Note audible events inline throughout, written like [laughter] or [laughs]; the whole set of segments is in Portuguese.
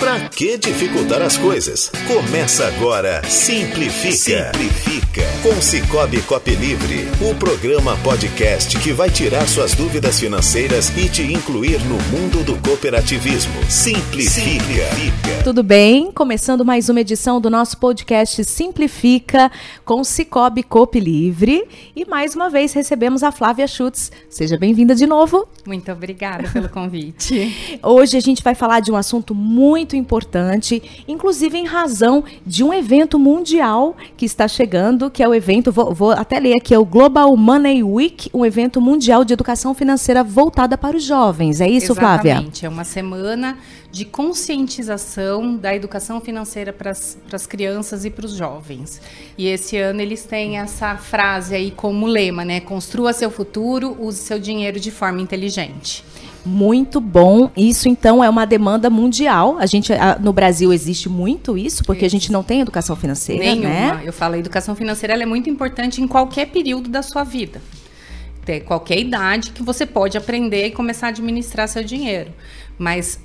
Pra que dificultar as coisas? Começa agora Simplifica. Simplifica. Com Cicobi Cop Livre, o programa podcast que vai tirar suas dúvidas financeiras e te incluir no mundo do cooperativismo. Simplifica. Simplifica. Tudo bem? Começando mais uma edição do nosso podcast Simplifica com Cicobi Cop Livre. E mais uma vez recebemos a Flávia Schutz. Seja bem-vinda de novo. Muito obrigada pelo convite. Hoje a gente vai falar de um assunto muito importante, inclusive em razão de um evento mundial que está chegando, que é o evento, vou, vou até ler aqui, é o Global Money Week, um evento mundial de educação financeira voltada para os jovens. É isso, Exatamente. Flávia? Exatamente. É uma semana de conscientização da educação financeira para as crianças e para os jovens. E esse ano eles têm essa frase aí como lema, né? Construa seu futuro, use seu dinheiro de forma inteligente. Muito bom. Isso então é uma demanda mundial. A gente no Brasil existe muito isso, porque a gente não tem educação financeira, Nenhuma. né? Eu falo, a educação financeira é muito importante em qualquer período da sua vida. Ter qualquer idade que você pode aprender e começar a administrar seu dinheiro. Mas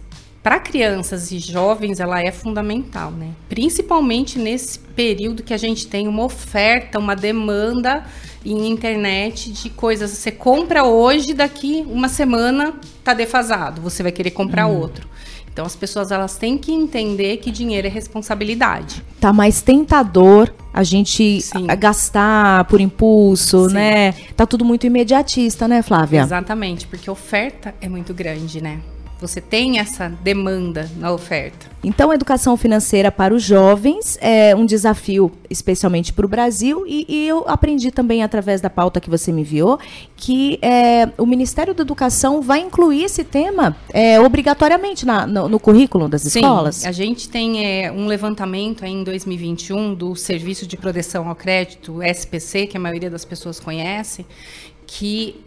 para crianças e jovens ela é fundamental, né? Principalmente nesse período que a gente tem uma oferta, uma demanda em internet de coisas. Você compra hoje, daqui uma semana tá defasado, você vai querer comprar hum. outro. Então as pessoas elas têm que entender que dinheiro é responsabilidade. Tá mais tentador a gente Sim. gastar por impulso, Sim. né? Tá tudo muito imediatista, né, Flávia? Exatamente, porque a oferta é muito grande, né? Você tem essa demanda na oferta. Então, a educação financeira para os jovens é um desafio, especialmente para o Brasil, e, e, eu aprendi também através da pauta que você me enviou que é, o Ministério da Educação vai incluir esse tema é, obrigatoriamente na, no, no, currículo das Sim, escolas. A gente tem é, um levantamento em 2021 do Serviço de Proteção ao Crédito, SPC, que a maioria das pessoas conhece, que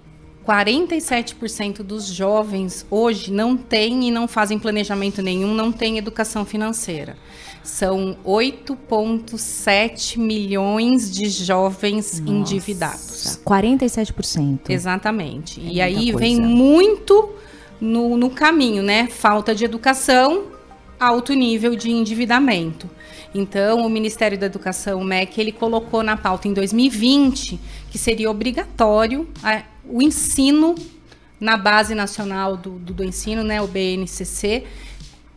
47% dos jovens hoje não têm e não fazem planejamento nenhum, não têm educação financeira. São 8,7 milhões de jovens Nossa, endividados. 47%. Exatamente. É e aí coisa. vem muito no, no caminho, né? Falta de educação, alto nível de endividamento. Então, o Ministério da Educação, o MEC, ele colocou na pauta em 2020 que seria obrigatório a o ensino na base nacional do, do, do ensino, né, o BNCC,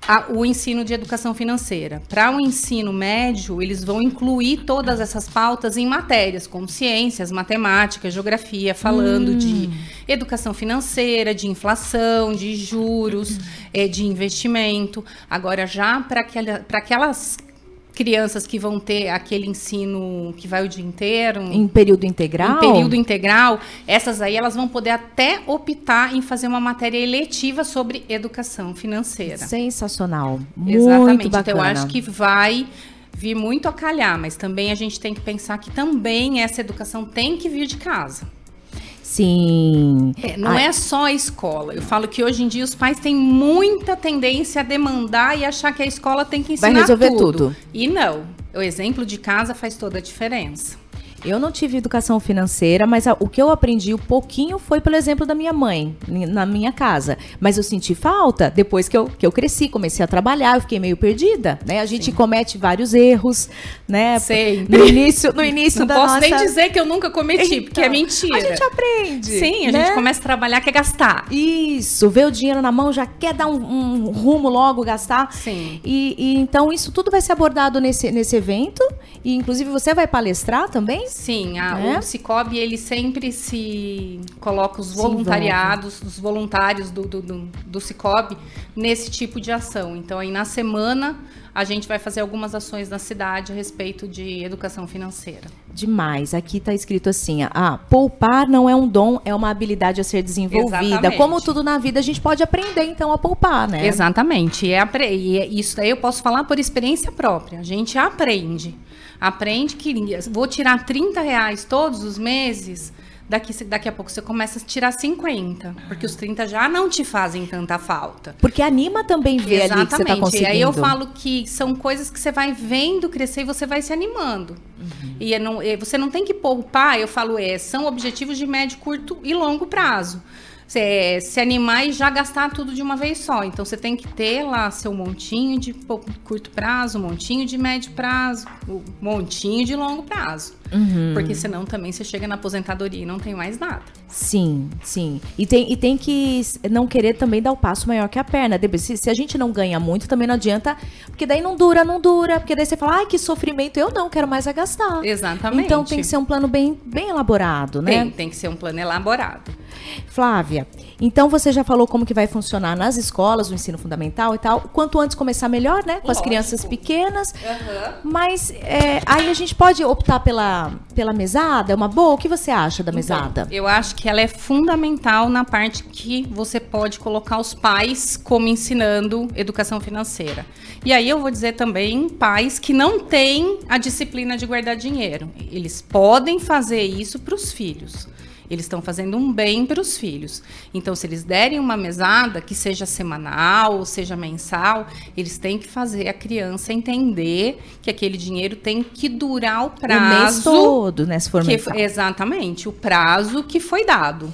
a, o ensino de educação financeira. Para o ensino médio, eles vão incluir todas essas pautas em matérias como ciências, matemática, geografia, falando hum. de educação financeira, de inflação, de juros, é, de investimento. Agora, já para aquelas crianças que vão ter aquele ensino que vai o dia inteiro. Em período integral? Em período integral. Essas aí, elas vão poder até optar em fazer uma matéria eletiva sobre educação financeira. Sensacional. Muito Exatamente. Bacana. Então, eu acho que vai vir muito a calhar, mas também a gente tem que pensar que também essa educação tem que vir de casa. Sim. É, não Ai. é só a escola. Eu falo que hoje em dia os pais têm muita tendência a demandar e achar que a escola tem que ensinar Vai resolver tudo. tudo. E não. O exemplo de casa faz toda a diferença. Eu não tive educação financeira, mas a, o que eu aprendi um pouquinho foi pelo exemplo da minha mãe, na minha casa. Mas eu senti falta depois que eu, que eu cresci, comecei a trabalhar, eu fiquei meio perdida, né? A gente Sim. comete vários erros, né? Sei. No início, no início não da posso nossa... nem dizer que eu nunca cometi, então, porque é mentira. A gente aprende. Sim, a né? gente começa a trabalhar, quer gastar. Isso, vê o dinheiro na mão, já quer dar um, um rumo logo, gastar. Sim. E, e, então isso tudo vai ser abordado nesse, nesse evento. E inclusive você vai palestrar também? Sim, a, é? o Cicobi ele sempre se coloca os voluntariados, os voluntários do, do, do, do Cicobi nesse tipo de ação. Então aí na semana a gente vai fazer algumas ações na cidade a respeito de educação financeira. Demais. Aqui está escrito assim: ah, poupar não é um dom, é uma habilidade a ser desenvolvida. Exatamente. Como tudo na vida, a gente pode aprender então a poupar, né? Exatamente. E, é, e é, isso daí eu posso falar por experiência própria. A gente aprende. Aprende que vou tirar 30 reais todos os meses daqui, daqui a pouco você começa a tirar 50, porque os 30 já não te fazem tanta falta. Porque anima também ver Exatamente. ali que você tá conseguindo. E aí eu falo que são coisas que você vai vendo crescer e você vai se animando. Uhum. E é não, é, você não tem que poupar, eu falo, é, são objetivos de médio, curto e longo prazo. Se, se animar e já gastar tudo de uma vez só. Então você tem que ter lá seu montinho de curto prazo, montinho de médio prazo, montinho de longo prazo. Uhum. Porque senão também você chega na aposentadoria e não tem mais nada. Sim, sim. E tem, e tem que não querer também dar o passo maior que a perna. Se, se a gente não ganha muito, também não adianta. Porque daí não dura, não dura. Porque daí você fala, ai, que sofrimento, eu não quero mais a gastar. Exatamente. Então tem que ser um plano bem, bem elaborado, né? Tem, tem que ser um plano elaborado. Flávia, então você já falou como que vai funcionar nas escolas, o ensino fundamental e tal. Quanto antes começar, melhor, né? Com Lógico. as crianças pequenas. Uhum. Mas é, aí a gente pode optar pela, pela mesada? É uma boa? O que você acha da então, mesada? Então, eu acho que ela é fundamental na parte que você pode colocar os pais como ensinando educação financeira. E aí eu vou dizer também pais que não têm a disciplina de guardar dinheiro. Eles podem fazer isso para os filhos. Eles estão fazendo um bem para os filhos. Então, se eles derem uma mesada, que seja semanal ou seja mensal, eles têm que fazer a criança entender que aquele dinheiro tem que durar o prazo. O mês todo, né? Se for que, Exatamente, o prazo que foi dado.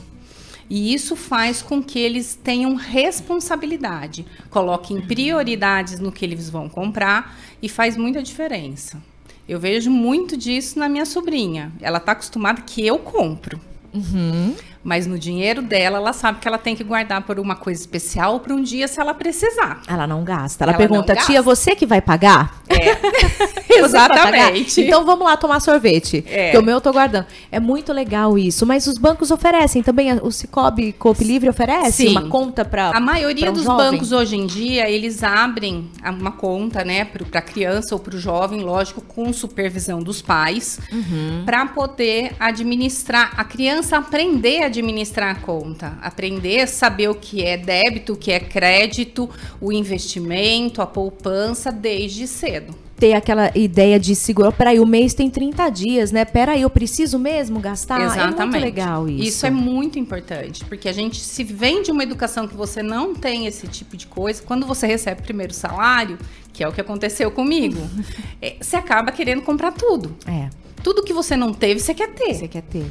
E isso faz com que eles tenham responsabilidade, coloquem prioridades no que eles vão comprar e faz muita diferença. Eu vejo muito disso na minha sobrinha. Ela está acostumada que eu compro. Uhum. Mas no dinheiro dela, ela sabe que ela tem que guardar por uma coisa especial para um dia se ela precisar. Ela não gasta. Ela, ela pergunta, tia, você que vai pagar? É. [laughs] Exatamente. Então vamos lá tomar sorvete. É. Que o meu eu tô guardando. É muito legal isso. Mas os bancos oferecem também. O Cicobi Coop Livre oferece Sim. uma conta para. A maioria um dos jovem? bancos hoje em dia, eles abrem uma conta, né, para criança ou para o jovem, lógico, com supervisão dos pais, uhum. para poder administrar. A criança aprender a administrar a conta, aprender a saber o que é débito, o que é crédito, o investimento, a poupança desde cedo ter aquela ideia de segurar. Peraí, o mês tem 30 dias, né? Peraí, eu preciso mesmo gastar? Exatamente. É muito legal isso. Isso é muito importante, porque a gente se vende uma educação que você não tem esse tipo de coisa, quando você recebe o primeiro salário, que é o que aconteceu comigo, [laughs] é, você acaba querendo comprar tudo. É. Tudo que você não teve, você quer ter. Você quer ter.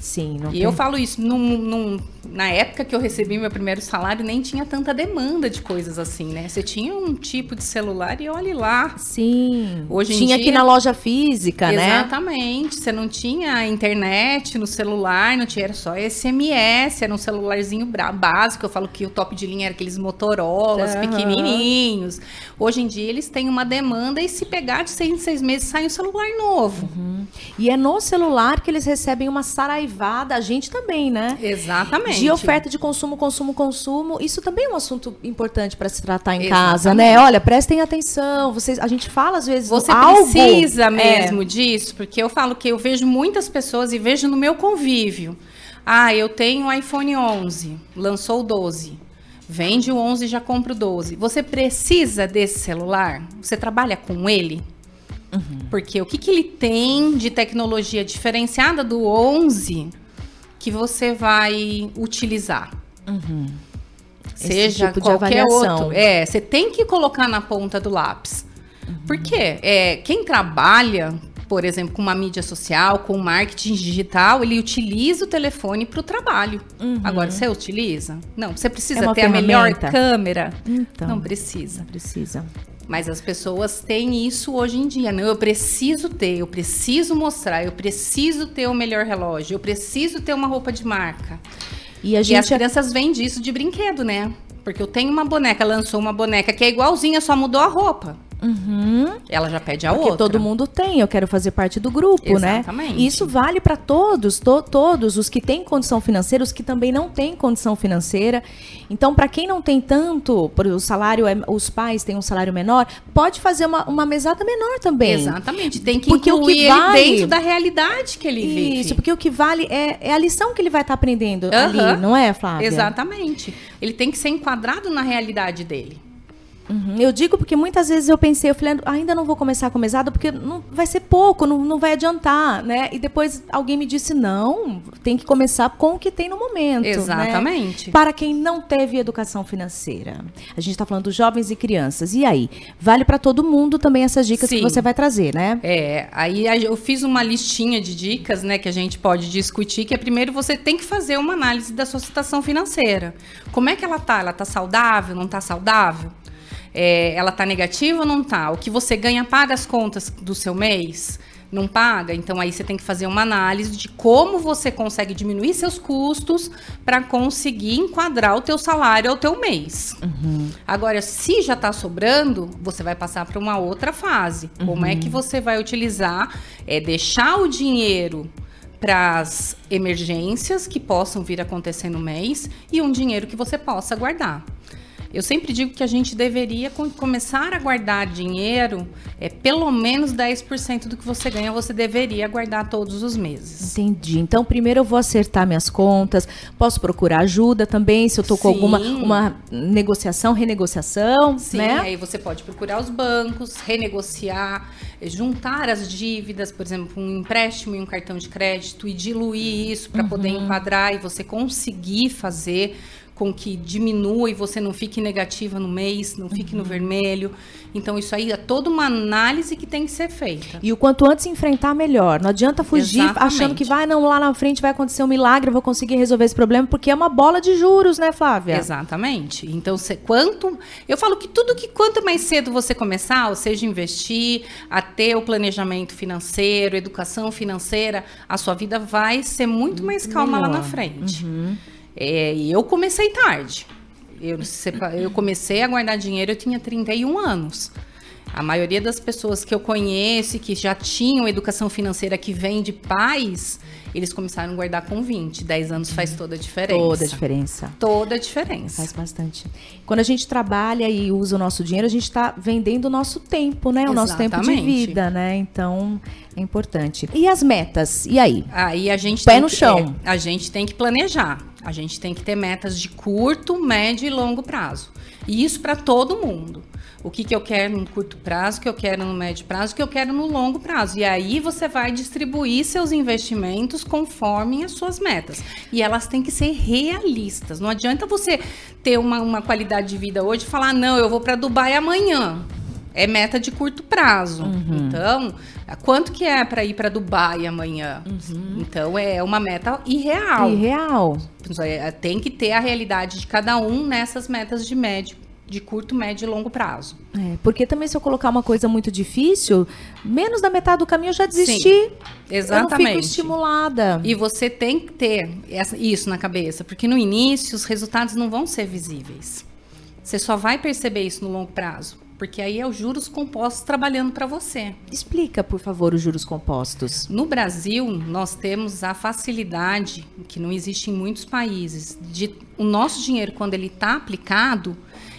Sim. e tem... eu falo isso num, num, na época que eu recebi meu primeiro salário, nem tinha tanta demanda de coisas assim, né? Você tinha um tipo de celular e olhe lá. Sim. Hoje tinha dia, aqui na loja física, exatamente, né? Exatamente. Você não tinha internet no celular, não tinha era só SMS, era um celularzinho básico. Eu falo que o top de linha era aqueles Motorolas uhum. pequenininhos. Hoje em dia eles têm uma demanda e se pegar de seis em seis meses sai um celular novo. Uhum. E é no celular que eles recebem uma saraiva privada, a gente também, né? Exatamente. De oferta de consumo, consumo, consumo. Isso também é um assunto importante para se tratar em Exatamente. casa, né? Olha, prestem atenção. Vocês, a gente fala às vezes Você algo, precisa é. mesmo é. disso, porque eu falo que eu vejo muitas pessoas e vejo no meu convívio. Ah, eu tenho um iPhone 11, lançou o 12. Vende o 11 e já compra o 12. Você precisa desse celular? Você trabalha com ele? Uhum. Porque o que, que ele tem de tecnologia diferenciada do 11 que você vai utilizar? Uhum. Seja tipo qualquer outro. É, você tem que colocar na ponta do lápis. Uhum. Porque é, quem trabalha, por exemplo, com uma mídia social, com marketing digital, ele utiliza o telefone para o trabalho. Uhum. Agora, você utiliza? Não. Você precisa é ter ferramenta. a melhor câmera? Então, não precisa. Não precisa. Mas as pessoas têm isso hoje em dia. Não, eu preciso ter, eu preciso mostrar, eu preciso ter o melhor relógio, eu preciso ter uma roupa de marca. E, a gente... e as crianças vêm disso de brinquedo, né? Porque eu tenho uma boneca, lançou uma boneca que é igualzinha, só mudou a roupa. Uhum. Ela já pede a Porque outra. todo mundo tem, eu quero fazer parte do grupo, Exatamente. né? Exatamente. Isso vale para todos, to, todos os que têm condição financeira, os que também não têm condição financeira. Então, para quem não tem tanto, o salário é, os pais têm um salário menor, pode fazer uma, uma mesada menor também. Exatamente. Tem que porque incluir o que vale, ele dentro da realidade que ele vive. Isso, porque o que vale é, é a lição que ele vai estar tá aprendendo uhum. ali, não é, Flávia? Exatamente. Ele tem que ser enquadrado na realidade dele. Uhum. Eu digo porque muitas vezes eu pensei, eu falei, ainda não vou começar com mesada porque não, vai ser pouco, não, não vai adiantar, né? E depois alguém me disse, não, tem que começar com o que tem no momento. Né? Exatamente. Né? Para quem não teve educação financeira. A gente está falando dos jovens e crianças. E aí? Vale para todo mundo também essas dicas Sim. que você vai trazer, né? É, aí eu fiz uma listinha de dicas, né, que a gente pode discutir, que é primeiro você tem que fazer uma análise da sua situação financeira. Como é que ela tá? Ela tá saudável? Não tá saudável? É, ela está negativa ou não está? O que você ganha paga as contas do seu mês? Não paga? Então aí você tem que fazer uma análise de como você consegue diminuir seus custos para conseguir enquadrar o teu salário ao teu mês. Uhum. Agora, se já está sobrando, você vai passar para uma outra fase. Uhum. Como é que uhum. você vai utilizar? É deixar o dinheiro para as emergências que possam vir acontecer no mês e um dinheiro que você possa guardar. Eu sempre digo que a gente deveria começar a guardar dinheiro, é pelo menos 10% do que você ganha, você deveria guardar todos os meses. Entendi. Então, primeiro eu vou acertar minhas contas, posso procurar ajuda também, se eu estou com alguma uma negociação, renegociação, Sim, né? aí você pode procurar os bancos, renegociar, juntar as dívidas, por exemplo, um empréstimo e um cartão de crédito e diluir isso para uhum. poder enquadrar e você conseguir fazer com que diminua e você não fique negativa no mês, não fique uhum. no vermelho. Então, isso aí é toda uma análise que tem que ser feita. E o quanto antes enfrentar, melhor. Não adianta fugir Exatamente. achando que vai, não, lá na frente vai acontecer um milagre, eu vou conseguir resolver esse problema, porque é uma bola de juros, né, Flávia? Exatamente. Então, se, quanto. Eu falo que tudo que quanto mais cedo você começar, ou seja, investir, a ter o planejamento financeiro, educação financeira, a sua vida vai ser muito mais calma melhor. lá na frente. Uhum. É, e eu comecei tarde. Eu, eu comecei a guardar dinheiro, eu tinha 31 anos. A maioria das pessoas que eu conheço que já tinham educação financeira que vem de pais, eles começaram a guardar com 20. 10 anos faz toda a diferença. Toda a diferença. Toda a diferença. Faz bastante. Quando a gente trabalha e usa o nosso dinheiro, a gente está vendendo o nosso tempo, né? O Exatamente. nosso tempo de vida, né? Então, é importante. E as metas? E aí? Aí a gente Pé no que, chão. É, a gente tem que planejar. A gente tem que ter metas de curto, médio e longo prazo. E isso para todo mundo o que, que eu quero no curto prazo, o que eu quero no médio prazo, o que eu quero no longo prazo. E aí você vai distribuir seus investimentos conforme as suas metas. E elas têm que ser realistas. Não adianta você ter uma, uma qualidade de vida hoje e falar, não, eu vou para Dubai amanhã. É meta de curto prazo. Uhum. Então, quanto que é para ir para Dubai amanhã? Uhum. Então, é uma meta irreal. Irreal. É, tem que ter a realidade de cada um nessas metas de médio de curto, médio e longo prazo. É, porque também se eu colocar uma coisa muito difícil, menos da metade do caminho eu já desisti. Sim, exatamente. Eu não fico estimulada. E você tem que ter isso na cabeça, porque no início os resultados não vão ser visíveis. Você só vai perceber isso no longo prazo, porque aí é os juros compostos trabalhando para você. Explica, por favor, os juros compostos. No Brasil, nós temos a facilidade, que não existe em muitos países, de o nosso dinheiro, quando ele está aplicado,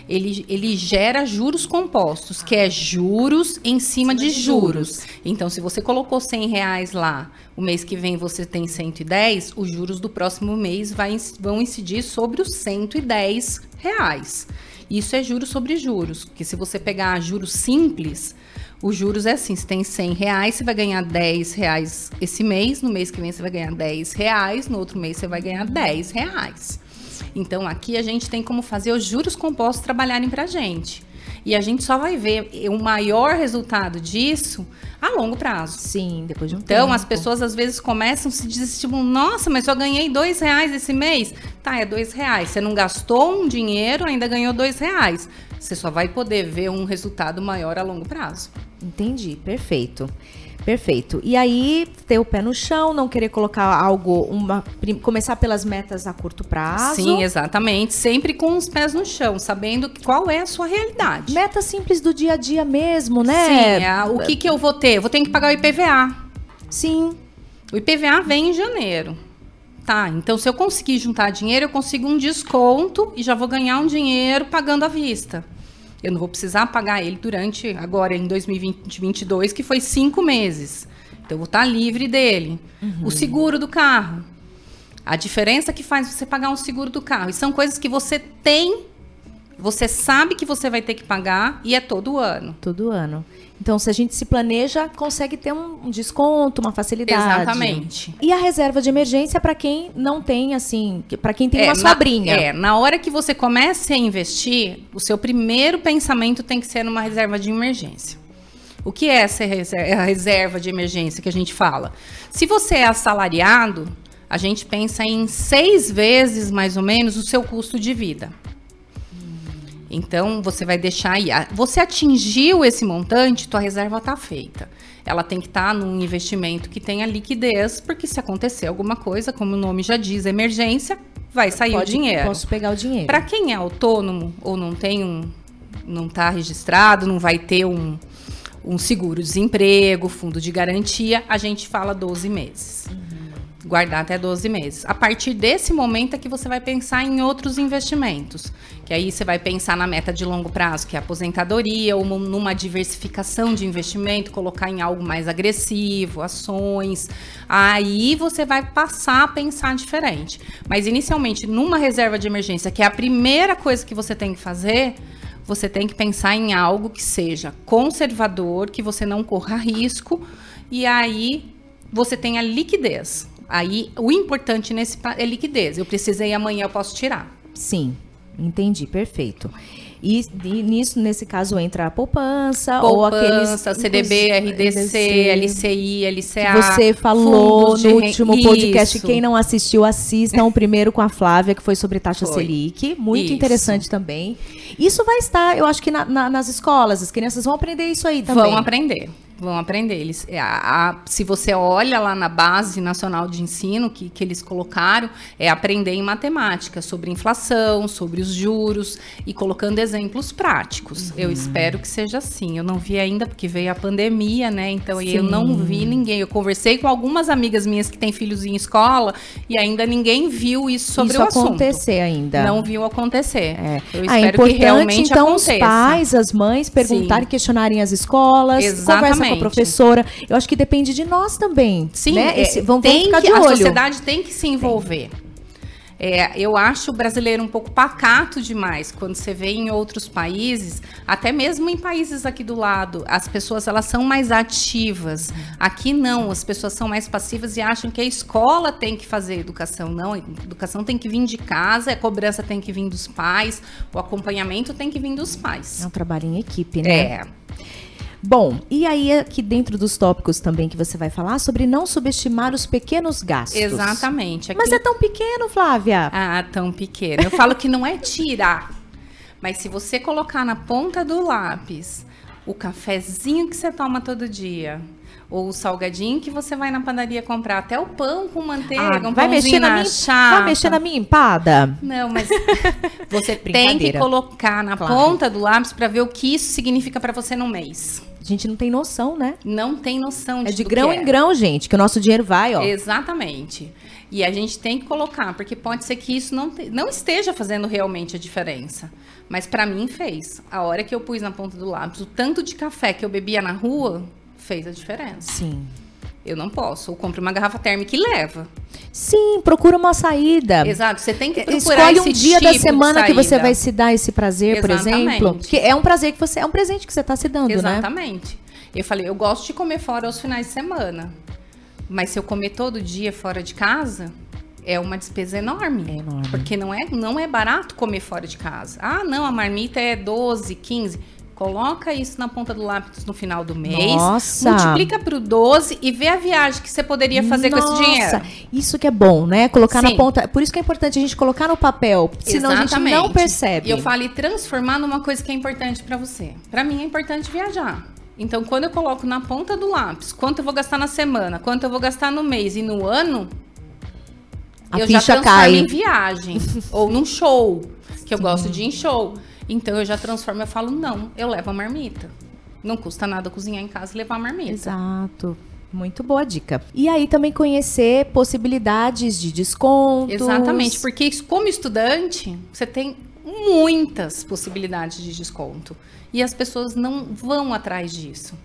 ele, ele gera juros compostos, que é juros em cima, de, juros. juros. Então, se você colocou 100 reais lá, o mês que vem você tem 110, os juros do próximo mês vai, vão incidir sobre os 110 reais. Isso é juros sobre juros, porque se você pegar juros simples, os juros é assim, você tem 100 reais, você vai ganhar 10 reais esse mês, no mês que vem você vai ganhar 10 reais, no outro mês você vai ganhar 10 reais. Então aqui a gente tem como fazer os juros compostos trabalharem para a gente. E a gente só vai ver o maior resultado disso a longo prazo. Sim, depois de um então, tempo. Então, as pessoas às vezes começam a se desestimular. Nossa, mas eu ganhei dois reais esse mês. Tá, é dois reais. Você não gastou um dinheiro, ainda ganhou dois reais. Você só vai poder ver um resultado maior a longo prazo. Entendi, perfeito. Perfeito. E aí, ter o pé no chão, não querer colocar algo, uma, começar pelas metas a curto prazo. Sim, exatamente. Sempre com os pés no chão, sabendo qual é a sua realidade. Meta simples do dia a dia mesmo, né? Sim, é, o que, que eu vou ter? Eu vou ter que pagar o IPVA. Sim. O IPVA vem em janeiro. Tá, então se eu conseguir juntar dinheiro, eu consigo um desconto e já vou ganhar um dinheiro pagando à vista. Eu não vou precisar pagar ele durante, agora em 2022, que foi cinco meses. Então, eu vou estar livre dele. Uhum. O seguro do carro. A diferença que faz você pagar um seguro do carro. E são coisas que você tem Você sabe que você vai ter que pagar e é todo ano. Todo ano. Então, se a gente se planeja, consegue ter um desconto, uma facilidade. Exatamente. E a reserva de emergência para quem não tem, assim, para quem tem é, uma sobrinha. é, na hora que você começa a investir, o seu primeiro pensamento tem que ser numa reserva de emergência. O que é essa reserva de emergência que a gente fala? Se você é assalariado, a gente pensa em seis vezes, mais ou menos, o seu custo de vida. Então, você vai deixar aí. Você atingiu esse montante, tua reserva está feita. Ela tem que estar tá num investimento que tenha liquidez, porque se acontecer alguma coisa, como o nome já diz, emergência, vai sair Pode, o dinheiro. Posso pegar o dinheiro. Para quem é autônomo ou não tem um, não está registrado, não vai ter um, um seguro-desemprego, fundo de garantia, a gente fala 12 meses. Uhum guardar até 12 meses. A partir desse momento é que você vai pensar em outros investimentos, que aí você vai pensar na meta de longo prazo, que é aposentadoria, ou numa diversificação de investimento, colocar em algo mais agressivo, ações. Aí você vai passar a pensar diferente. Mas inicialmente, numa reserva de emergência, que é a primeira coisa que você tem que fazer, você tem que pensar em algo que seja conservador, que você não corra risco, e aí você tenha liquidez. Aí, o importante nesse é liquidez. Eu precisei amanhã, eu posso tirar. Sim, entendi, perfeito. E, e, nisso, nesse caso, entra a poupança, poupança ou aqueles. CDB, RDC, LCI, LCA. Que você falou no último podcast. Isso. Quem não assistiu, assistam o primeiro com a Flávia, que foi sobre taxa foi. Selic. Muito isso. interessante também. Isso vai estar, eu acho que na, na, nas escolas, as crianças vão aprender isso aí também. Vão aprender vão aprender. Eles, é, a, a, se você olha lá na base nacional de ensino que, que eles colocaram, é aprender em matemática sobre inflação, sobre os juros e colocando exemplos práticos. Uhum. Eu espero que seja assim. Eu não vi ainda porque veio a pandemia, né? Então Sim. eu não vi ninguém. Eu conversei com algumas amigas minhas que têm filhos em escola e ainda ninguém viu isso sobre isso o assunto. acontecer ainda. Não viu acontecer. É. Eu ah, espero ah, que realmente então aconteça. os pais, as mães perguntarem, Sim. questionarem as escolas, Exatamente com a professora. Eu acho que depende de nós também. Sim, né? É, Esse, vamos, tem vamos ficar que, de olho. A sociedade tem que se envolver. É, eu acho o brasileiro um pouco pacato demais quando você vê em outros países, até mesmo em países aqui do lado, as pessoas elas são mais ativas. Aqui não, as pessoas são mais passivas e acham que a escola tem que fazer educação. Não, a educação tem que vir de casa, a cobrança tem que vir dos pais, o acompanhamento tem que vir dos pais. É um trabalho em equipe, né? É. Bom, e aí aqui dentro dos tópicos também que você vai falar sobre não subestimar os pequenos gastos. Exatamente. Aqui... Mas é tão pequeno, Flávia. Ah, tão pequeno. Eu falo que não é tirar. Mas se você colocar na ponta do lápis o cafezinho que você toma todo dia, ou o salgadinho que você vai na padaria comprar, até o pão com manteiga, ah, um vai mexer na, minha, chata. Vai mexer na minha empada? Não, mas [laughs] você tem que colocar na claro. ponta do lápis para ver o que isso significa para você no mês. A gente não tem noção, né? Não tem noção de É de grão em é. grão, gente, que o nosso dinheiro vai, ó. Exatamente. E a gente tem que colocar, porque pode ser que isso não, te, não esteja fazendo realmente a diferença. Mas para mim fez. A hora que eu pus na ponta do lápis, o tanto de café que eu bebia na rua fez a diferença. Sim. Eu não posso. Ou compre uma garrafa térmica e leva. Sim, procura uma saída. Exato. Você tem que procurar Escolhe um dia tipo da semana que você vai se dar esse prazer, Exatamente. por exemplo. Que é um prazer que você é um presente que você está se dando, Exatamente. né? Exatamente. Eu falei, eu gosto de comer fora aos finais de semana. Mas se eu comer todo dia fora de casa, é uma despesa enorme. É enorme. Porque não é, não é barato comer fora de casa. Ah, não, a marmita é 12, 15. Coloca isso na ponta do lápis no final do mês. Nossa. Multiplica para o 12 e vê a viagem que você poderia fazer Nossa. com esse dinheiro. Isso que é bom, né? Colocar Sim. na ponta. Por isso que é importante a gente colocar no papel. Senão Exatamente. a gente não percebe. E eu falo e transformar numa coisa que é importante para você. Para mim é importante viajar. Então, quando eu coloco na ponta do lápis quanto eu vou gastar na semana, quanto eu vou gastar no mês e no ano, a eu já transformo cai. em viagem [laughs] ou num show, que eu Sim. gosto de ir em show. Então eu já transformo, eu falo, não, eu levo a marmita. Não custa nada cozinhar em casa e levar a marmita. Exato. Muito boa dica. E aí também conhecer possibilidades de desconto. Exatamente, porque como estudante, você tem muitas possibilidades de desconto. E as pessoas não vão atrás disso.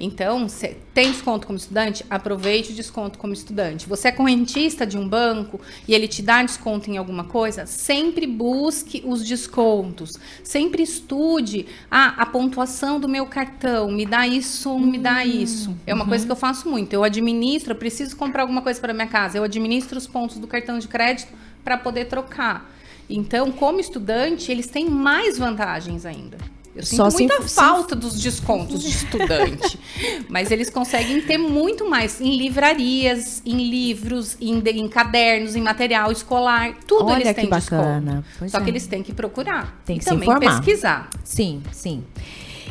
Então, tem desconto como estudante? Aproveite o desconto como estudante. Você é correntista de um banco e ele te dá desconto em alguma coisa? Sempre busque os descontos. Sempre estude ah, a pontuação do meu cartão. Me dá isso, me dá hum, isso. É uma uhum. coisa que eu faço muito. Eu administro, eu preciso comprar alguma coisa para minha casa. Eu administro os pontos do cartão de crédito para poder trocar. Então, como estudante, eles têm mais vantagens ainda. Eu sinto Só muita falta dos descontos de estudante. [laughs] mas eles conseguem ter muito mais em livrarias, em livros, em, em cadernos, em material escolar. Tudo Olha eles têm que bacana. Só é. que eles têm que procurar. Tem que se também informar. pesquisar. Sim, sim.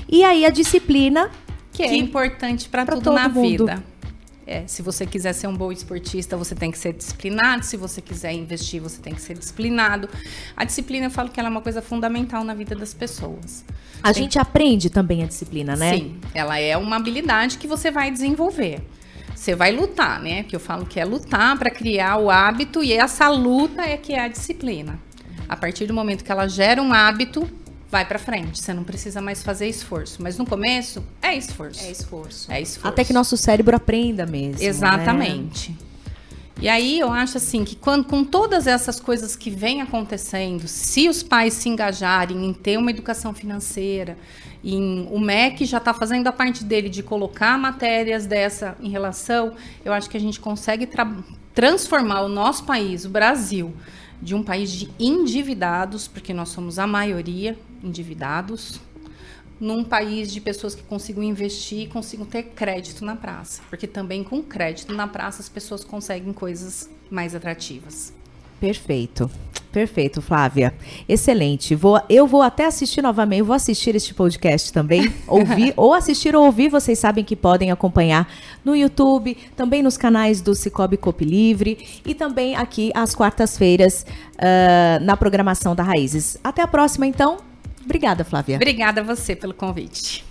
E aí a disciplina. Que, é que é importante para tudo na mundo. vida. É, se você quiser ser um bom esportista, você tem que ser disciplinado. Se você quiser investir, você tem que ser disciplinado. A disciplina, eu falo que ela é uma coisa fundamental na vida das pessoas. A tem... gente aprende também a disciplina, né? Sim, ela é uma habilidade que você vai desenvolver. Você vai lutar, né? Que eu falo que é lutar para criar o hábito e essa luta é que é a disciplina. A partir do momento que ela gera um hábito, vai para frente. Você não precisa mais fazer esforço. Mas no começo, é esforço. É esforço. É esforço. Até que nosso cérebro aprenda mesmo. Né? Exatamente. Né? E aí eu acho assim que quando, com todas essas coisas que vêm acontecendo, se os pais se engajarem em ter uma educação financeira, em, o MEC já está fazendo a parte dele de colocar matérias dessa em relação, eu acho que a gente consegue tra transformar o nosso país, o Brasil, de um país de endividados, porque nós somos a maioria endividados, num país de pessoas que consigam investir e consigam ter crédito na praça. Porque também com crédito na praça as pessoas conseguem coisas mais atrativas. Perfeito. Perfeito, Flávia. Excelente. Vou, eu vou até assistir novamente, vou assistir este podcast também, [laughs] ouvir ou assistir ou ouvir, vocês sabem que podem acompanhar no YouTube, também nos canais do Cicobi Copi Livre e também aqui às quartas-feiras uh, na programação da Raízes. Até a próxima, então. Obrigada, Flávia. Obrigada a você pelo convite.